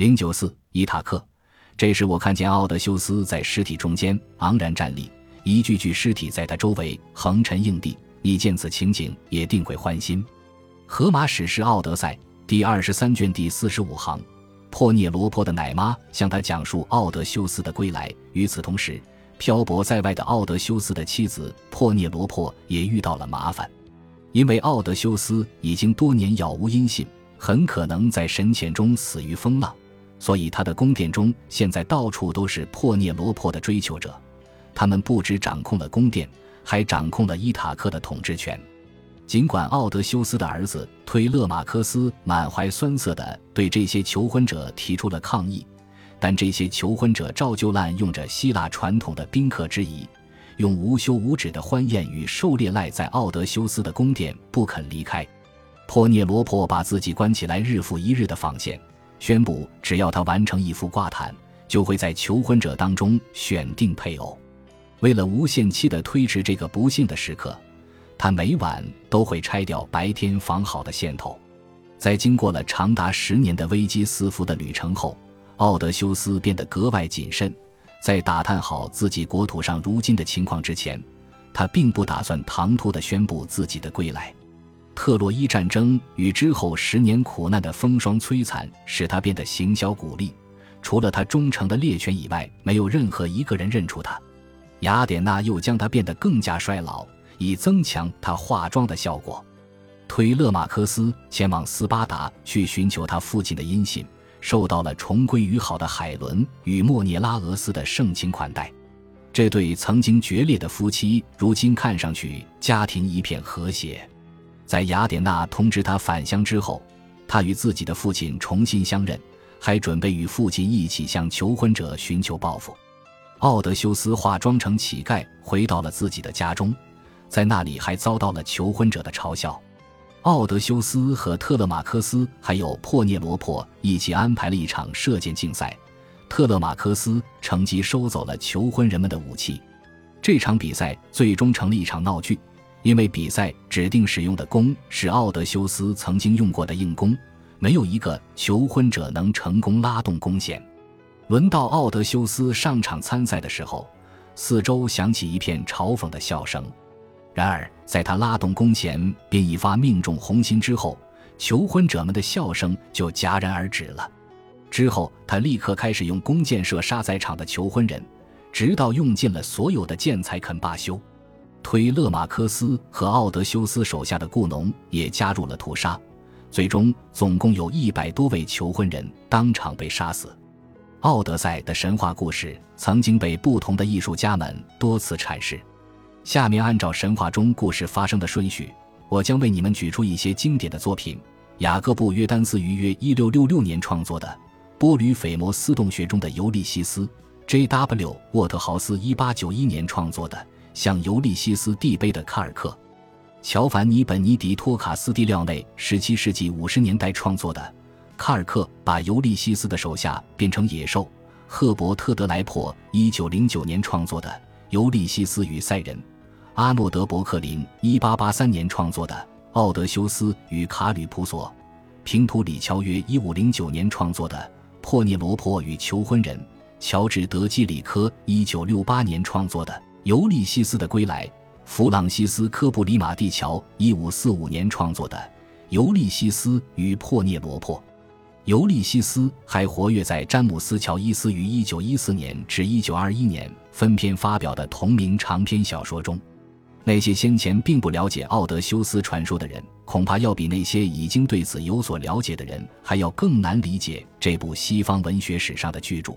零九四伊塔克，这时我看见奥德修斯在尸体中间昂然站立，一具具尸体在他周围横陈硬地。你见此情景也定会欢心。荷马史诗《奥德赛》第二十三卷第四十五行，珀涅罗坡的奶妈向他讲述奥德修斯的归来。与此同时，漂泊在外的奥德修斯的妻子珀涅罗坡也遇到了麻烦，因为奥德修斯已经多年杳无音信，很可能在深潜中死于风浪，所以他的宫殿中现在到处都是珀涅罗珀的追求者。他们不止掌控了宫殿，还掌控了伊塔克的统治权。尽管奥德修斯的儿子推勒马科斯满怀酸涩地对这些求婚者提出了抗议。但这些求婚者照旧滥用着希腊传统的宾客之仪，用无休无止的欢宴与狩猎赖在奥德修斯的宫殿不肯离开。珀涅罗珀把自己关起来，日复一日的纺线，宣布只要他完成一幅挂毯，就会在求婚者当中选定配偶。为了无限期的推迟这个不幸的时刻，他每晚都会拆掉白天纺好的线头。在经过了长达十年的危机四伏的旅程后。奥德修斯变得格外谨慎，在打探好自己国土上如今的情况之前，他并不打算唐突地宣布自己的归来。特洛伊战争与之后十年苦难的风霜摧残，使他变得行销鼓励。除了他忠诚的猎犬以外，没有任何一个人认出他。雅典娜又将他变得更加衰老，以增强他化妆的效果。推勒马克斯前往斯巴达去寻求他父亲的音信。受到了重归于好的海伦与莫涅拉俄斯的盛情款待，这对曾经决裂的夫妻如今看上去家庭一片和谐。在雅典娜通知他返乡之后，他与自己的父亲重新相认，还准备与父亲一起向求婚者寻求报复。奥德修斯化妆成乞丐回到了自己的家中，在那里还遭到了求婚者的嘲笑。奥德修斯和特勒马科斯还有珀涅罗珀一起安排了一场射箭竞赛，特勒马科斯乘机收走了求婚人们的武器。这场比赛最终成了一场闹剧，因为比赛指定使用的弓是奥德修斯曾经用过的硬弓，没有一个求婚者能成功拉动弓弦。轮到奥德修斯上场参赛的时候，四周响起一片嘲讽的笑声。然而，在他拉动弓弦并一发命中红心之后，求婚者们的笑声就戛然而止了。之后，他立刻开始用弓箭射杀在场的求婚人，直到用尽了所有的箭才肯罢休。推勒马科斯和奥德修斯手下的雇农也加入了屠杀，最终总共有一百多位求婚人当场被杀死。奥德赛的神话故事曾经被不同的艺术家们多次阐释。下面按照神话中故事发生的顺序，我将为你们举出一些经典的作品：雅各布·约丹斯于约一六六六年创作的《波吕斐摩斯洞穴中的尤利西斯》，J.W. 沃特豪斯一八九一年创作的《向尤利西斯递碑的卡尔克》，乔凡尼·本尼迪托·卡斯蒂廖内十七世纪五十年代创作的《卡尔克把尤利西斯的手下变成野兽》，赫伯特·德莱珀一九零九年创作的。尤利西斯与赛人，阿诺德·伯克林一八八三年创作的《奥德修斯与卡吕普索》，平图里乔约一五零九年创作的《珀涅罗珀与求婚人》，乔治·德基里科一九六八年创作的《尤利西斯的归来》，弗朗西斯科布里马蒂乔一五四五年创作的《尤利西斯与珀涅罗珀》。尤利西斯还活跃在詹姆斯·乔伊斯于1914年至1921年分篇发表的同名长篇小说中。那些先前并不了解奥德修斯传说的人，恐怕要比那些已经对此有所了解的人还要更难理解这部西方文学史上的巨著。